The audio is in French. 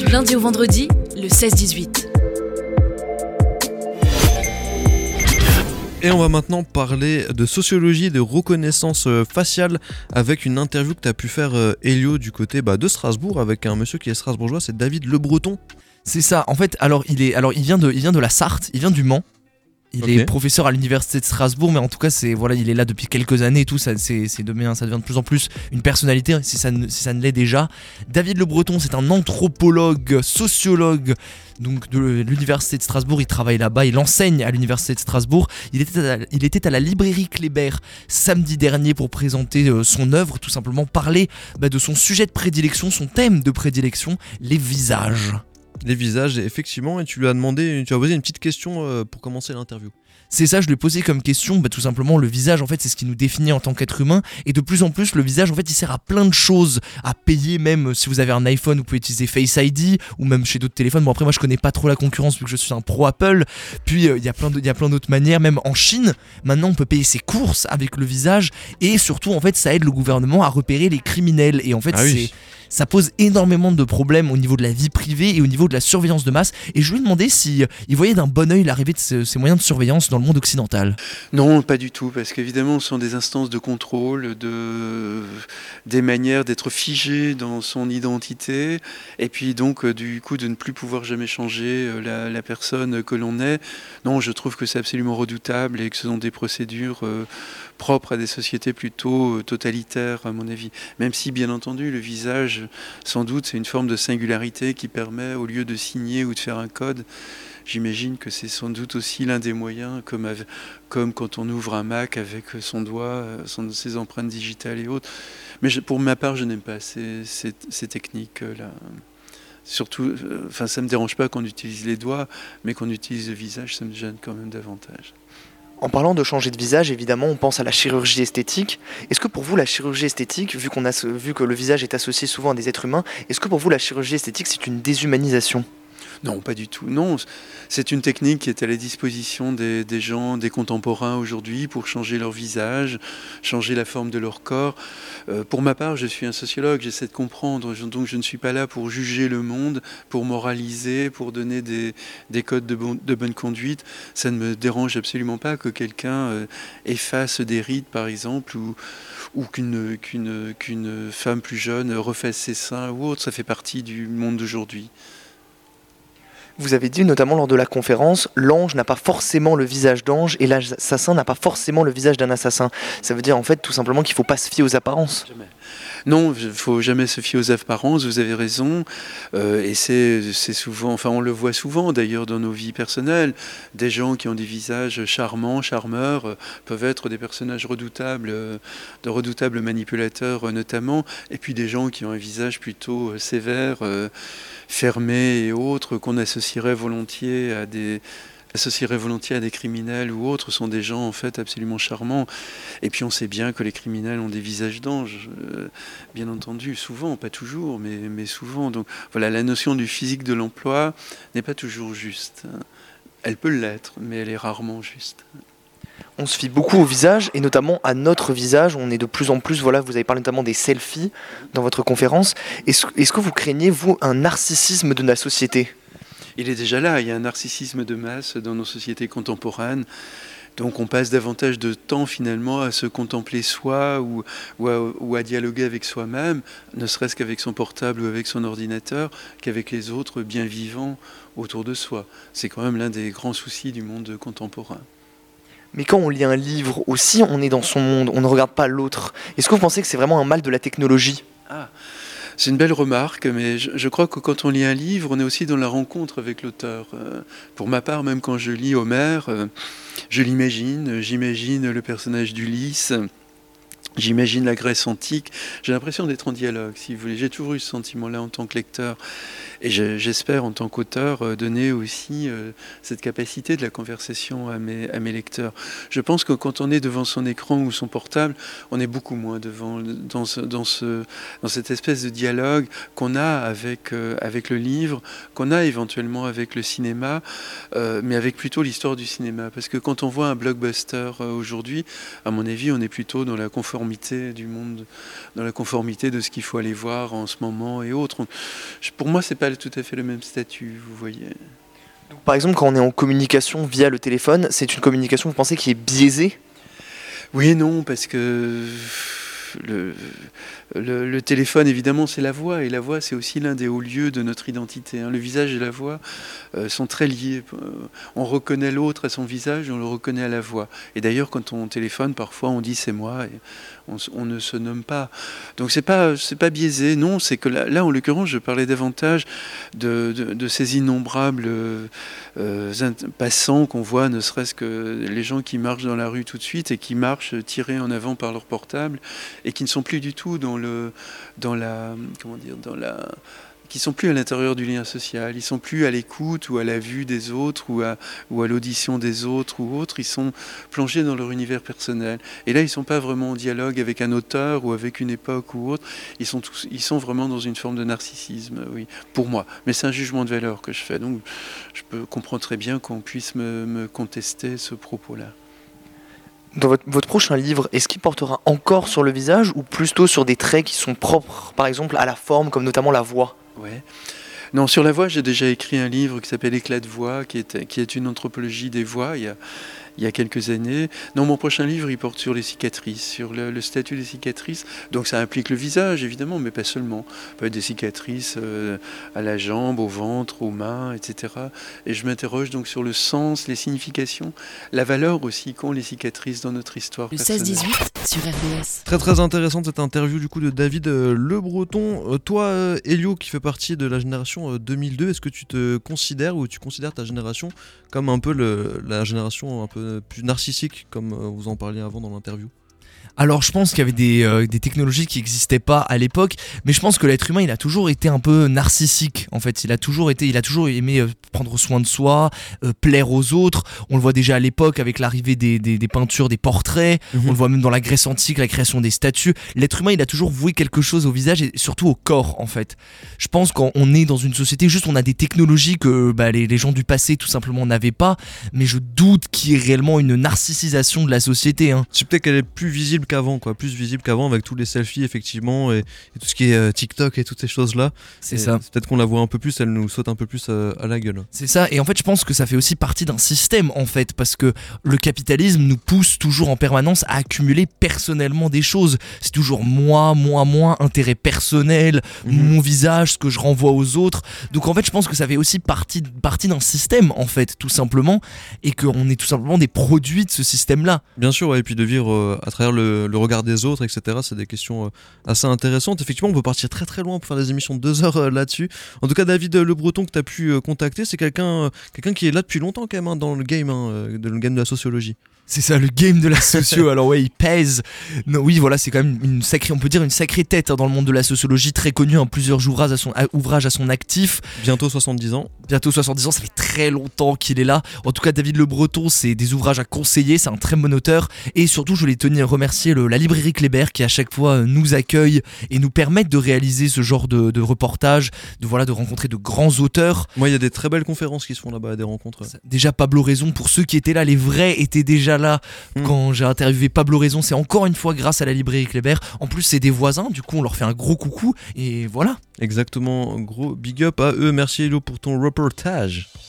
Du lundi au vendredi, le 16-18. Et on va maintenant parler de sociologie et de reconnaissance euh, faciale avec une interview que tu as pu faire, euh, Elio, du côté bah, de Strasbourg, avec un monsieur qui est strasbourgeois, c'est David Le Breton. C'est ça. En fait, alors il est, alors il vient de, il vient de la Sarthe, il vient du Mans. Il est professeur à l'université de Strasbourg, mais en tout cas, c'est voilà, il est là depuis quelques années et tout. Ça, c'est, ça devient de plus en plus une personnalité, si ça, ne, si ça ne l'est déjà. David Le Breton, c'est un anthropologue, sociologue. Donc de l'université de Strasbourg, il travaille là-bas, il enseigne à l'université de Strasbourg. Il était à la, il était à la librairie Kléber samedi dernier pour présenter euh, son œuvre, tout simplement parler bah, de son sujet de prédilection, son thème de prédilection, les visages. Les visages, effectivement, et tu lui as demandé, tu as posé une petite question euh, pour commencer l'interview. C'est ça, je lui ai posé comme question, bah, tout simplement, le visage, en fait, c'est ce qui nous définit en tant qu'être humain. Et de plus en plus, le visage, en fait, il sert à plein de choses. À payer, même euh, si vous avez un iPhone, vous pouvez utiliser Face ID, ou même chez d'autres téléphones. Bon, après, moi, je connais pas trop la concurrence vu que je suis un pro Apple. Puis, euh, il y a plein de- il y a plein d'autres manières, même en Chine. Maintenant, on peut payer ses courses avec le visage. Et surtout, en fait, ça aide le gouvernement à repérer les criminels. Et en fait, Ah oui. Ça pose énormément de problèmes au niveau de la vie privée et au niveau de la surveillance de masse. Et je lui ai demandé si euh, voyait d'un bon oeil l'arrivée de ce- ces moyens de surveillance dans le monde occidental. Non, pas du tout, parce qu'évidemment, ce sont des instances de contrôle, de, des manières d'être figé dans son identité, et puis donc, euh, du coup, de ne plus pouvoir jamais changer euh, la, la personne que l'on est. Non, je trouve que c'est absolument redoutable et que ce sont des procédures propres à des sociétés plutôt euh, totalitaires, à mon avis. Même si, bien entendu, le visage, sans doute, c'est une forme de singularité qui permet, au lieu de signer ou de faire un code, J'imagine que c'est sans doute aussi l'un des moyens, comme, quand on ouvre un Mac avec son doigt, euh, ses empreintes digitales et autres. Mais pour ma part, je n'aime pas ces, techniques-là. Surtout, euh, enfin, ça ne me dérange pas qu'on utilise les doigts, mais qu'on utilise le visage, ça me gêne quand même davantage. En parlant de changer de visage, évidemment, on pense à la chirurgie esthétique. Est-ce que pour vous, la chirurgie esthétique, vu, qu'on a, vu que le visage est associé souvent à des êtres humains, est-ce que pour vous, la chirurgie esthétique, c'est une déshumanisation? Non, pas du tout. Non, c'est une technique qui est à la disposition des, gens, des contemporains aujourd'hui pour changer leur visage, changer la forme de leur corps. Euh, pour ma part, je suis un sociologue, j'essaie de comprendre, donc je ne suis pas là pour juger le monde, pour moraliser, pour donner des, des codes de, bon- de bonne conduite. Ça ne me dérange absolument pas que quelqu'un euh, efface des rides, par exemple, ou, qu'une femme plus jeune refasse ses seins ou autre. Ça fait partie du monde d'aujourd'hui. Vous avez dit notamment lors de la conférence, l'ange n'a pas forcément le visage d'ange et l'assassin n'a pas forcément le visage d'un assassin. Ça veut dire en fait tout simplement qu'il ne faut pas se fier aux apparences. Non, il faut jamais se fier aux apparences, vous avez raison. Euh, et c'est souvent, enfin on le voit souvent d'ailleurs dans nos vies personnelles, des gens qui ont des visages charmants, charmeurs, euh, peuvent être des personnages redoutables, euh, de redoutables manipulateurs notamment, et puis des gens qui ont un visage plutôt sévère, fermé et autres, qu'on associerait volontiers à des associerait volontiers à des criminels ou autres sont des gens en fait absolument charmants. Et puis on sait bien que les criminels ont des visages d'anges, euh, bien entendu, souvent, pas toujours, mais, mais souvent. Donc voilà, la notion du physique de l'emploi n'est pas toujours juste. hein. Elle peut l'être, mais elle est rarement juste. On se fie beaucoup au visage et notamment à notre visage. On est de plus en plus, voilà, vous avez parlé notamment des selfies dans votre conférence. Est-ce est-ce que vous craignez, vous, un narcissisme de la société? Il est déjà là, il y a un narcissisme de masse dans nos sociétés contemporaines. Donc on passe davantage de temps finalement à se contempler soi ou, ou, à, ou à dialoguer avec soi-même, ne serait-ce qu'avec son portable ou avec son ordinateur, qu'avec les autres bien vivants autour de soi. C'est quand même l'un des grands soucis du monde contemporain. Mais quand on lit un livre aussi, on est dans son monde, on ne regarde pas l'autre. Est-ce que vous pensez que c'est vraiment un mal de la technologie? Ah, c'est une belle remarque, mais je, crois que quand on lit un livre, on est aussi dans la rencontre avec l'auteur. Euh, pour ma part, même quand je lis Homère, euh, je l'imagine, j'imagine le personnage d'Ulysse. J'imagine la Grèce antique. J'ai l'impression d'être en dialogue, si vous voulez. J'ai toujours eu ce sentiment-là en tant que lecteur. Et je- j'espère, en tant qu'auteur, euh, donner aussi euh, cette capacité de la conversation à mes, lecteurs. Je pense que quand on est devant son écran ou son portable, on est beaucoup moins devant, dans, ce, dans, ce, dans cette espèce de dialogue qu'on a avec, euh, avec le livre, qu'on a éventuellement avec le cinéma, mais avec plutôt l'histoire du cinéma. Parce que quand on voit un blockbuster aujourd'hui, à mon avis, on est plutôt dans la conformité conformité du monde, dans la conformité de ce qu'il faut aller voir en ce moment et autres. Pour moi, c'est pas tout à fait le même statut, vous voyez. Par exemple, quand on est en communication via le téléphone, c'est une communication, vous pensez, qui est biaisée? Oui et non, parce que le, téléphone, évidemment, c'est la voix, et la voix, c'est aussi l'un des hauts lieux de notre identité. Hein. Le visage et la voix euh, sont très liés. Euh, on reconnaît l'autre à son visage, et on le reconnaît à la voix. Et d'ailleurs, quand on téléphone, parfois, on dit c'est moi, et on, ne se nomme pas. Donc c'est pas c'est pas biaisé. Non, c'est que là, en l'occurrence, je parlais davantage de, de, ces innombrables euh, passants qu'on voit, ne serait-ce que les gens qui marchent dans la rue tout de suite et qui marchent tirés en avant par leur portable et qui ne sont plus du tout dans le, dans la, comment dire, dans la, qui sont plus à l'intérieur du lien social, ils sont plus à l'écoute ou à la vue des autres ou à, ou à l'audition des autres ou autres, ils sont plongés dans leur univers personnel. Et là, ils sont pas vraiment en dialogue avec un auteur ou avec une époque ou autre, ils sont, tous, ils sont vraiment dans une forme de narcissisme, oui, pour moi. Mais c'est un jugement de valeur que je fais, donc je peux comprendre très bien qu'on puisse me, me contester ce propos-là. Dans votre, prochain livre, est-ce qu'il portera encore sur le visage ou plutôt sur des traits qui sont propres, par exemple, à la forme, comme notamment la voix? Non, sur la voix, j'ai déjà écrit un livre qui s'appelle Éclat de voix, qui est, une anthropologie des voix. Il y a quelques années. Non, mon prochain livre, il porte sur les cicatrices, sur le, statut des cicatrices. Donc ça implique le visage, évidemment, mais pas seulement. Peut être des cicatrices euh, à la jambe, au ventre, aux mains, etc. Et je m'interroge donc sur le sens, les significations, la valeur aussi qu'ont les cicatrices dans notre histoire. Le 16-18 sur RBS. Très très intéressante cette interview du coup de David euh, Le Breton. Euh, toi, Elio, qui fait partie de la génération 2002, est-ce que tu te considères ou tu considères ta génération comme un peu le, la génération un peu plus narcissique, comme euh, vous en parliez avant dans l'interview alors je pense qu'il y avait des, euh, des technologies qui n'existaient pas à l'époque, mais je pense que l'être humain il a toujours été un peu narcissique en fait. Il a toujours été, il a toujours aimé euh, prendre soin de soi, euh, plaire aux autres. On le voit déjà à l'époque avec l'arrivée des, des, des, peintures, des portraits. Mhm. On le voit même dans la Grèce antique, la création des statues. L'être humain il a toujours voué quelque chose au visage et surtout au corps en fait. Je pense qu'on est dans une société juste on a des technologies que bah, les, les, gens du passé tout simplement n'avaient pas, mais je doute qu'il y ait réellement une narcissisation de la société. Hein. C'est peut-être qu'elle est plus visible qu'avant, quoi, plus visible qu'avant avec tous les selfies effectivement et, tout ce qui est euh, TikTok et toutes ces choses là. C'est ça. Peut-être qu'on la voit un peu plus, elle nous saute un peu plus euh, à, la gueule. C'est ça. Et en fait, je pense que ça fait aussi partie d'un système en fait, parce que le capitalisme nous pousse toujours en permanence à accumuler personnellement des choses. C'est toujours moi, moi, moi, intérêt personnel, mhm. mon visage, ce que je renvoie aux autres. Donc en fait, je pense que ça fait aussi partie, partie d'un système en fait, tout simplement, et qu'on est tout simplement des produits de ce système-là. Bien sûr, et puis de vivre euh, à travers le le, regard des autres, etc. C'est des questions euh, assez intéressantes. Effectivement, on peut partir très très loin pour faire des émissions de deux heures euh, là-dessus. En tout cas, David Le Breton que tu as pu euh, contacter, c'est quelqu'un quelqu'un qui est là depuis longtemps quand même hein, dans le game, hein, le game de la sociologie. C'est ça, le game de la socio. Alors ouais, il pèse. Non, oui, voilà, c'est quand même une sacrée, on peut dire une sacrée tête hein, dans le monde de la sociologie, très connu en plusieurs ouvrages à son, ouvrages à son actif. Bientôt 70 ans. Bientôt 70 ans, ça fait très longtemps qu'il est là. En tout cas, David Le Breton, c'est des ouvrages à conseiller, c'est un très bon auteur. Et surtout, je voulais tenir à remercier le, la librairie Kléber qui à chaque fois euh, nous accueille et nous permet de réaliser ce genre de, de reportages, de, voilà, de rencontrer de grands auteurs. Moi, il y a des très belles conférences qui se font là-bas, des rencontres. Déjà, Pablo Raison, pour ceux qui étaient là, les vrais étaient déjà là hmm. quand j'ai interviewé Pablo Raison. C'est encore une fois grâce à la librairie Kléber. En plus, c'est des voisins, du coup, on leur fait un gros coucou et voilà. Exactement, gros big up à eux. Merci Hello pour ton reportage.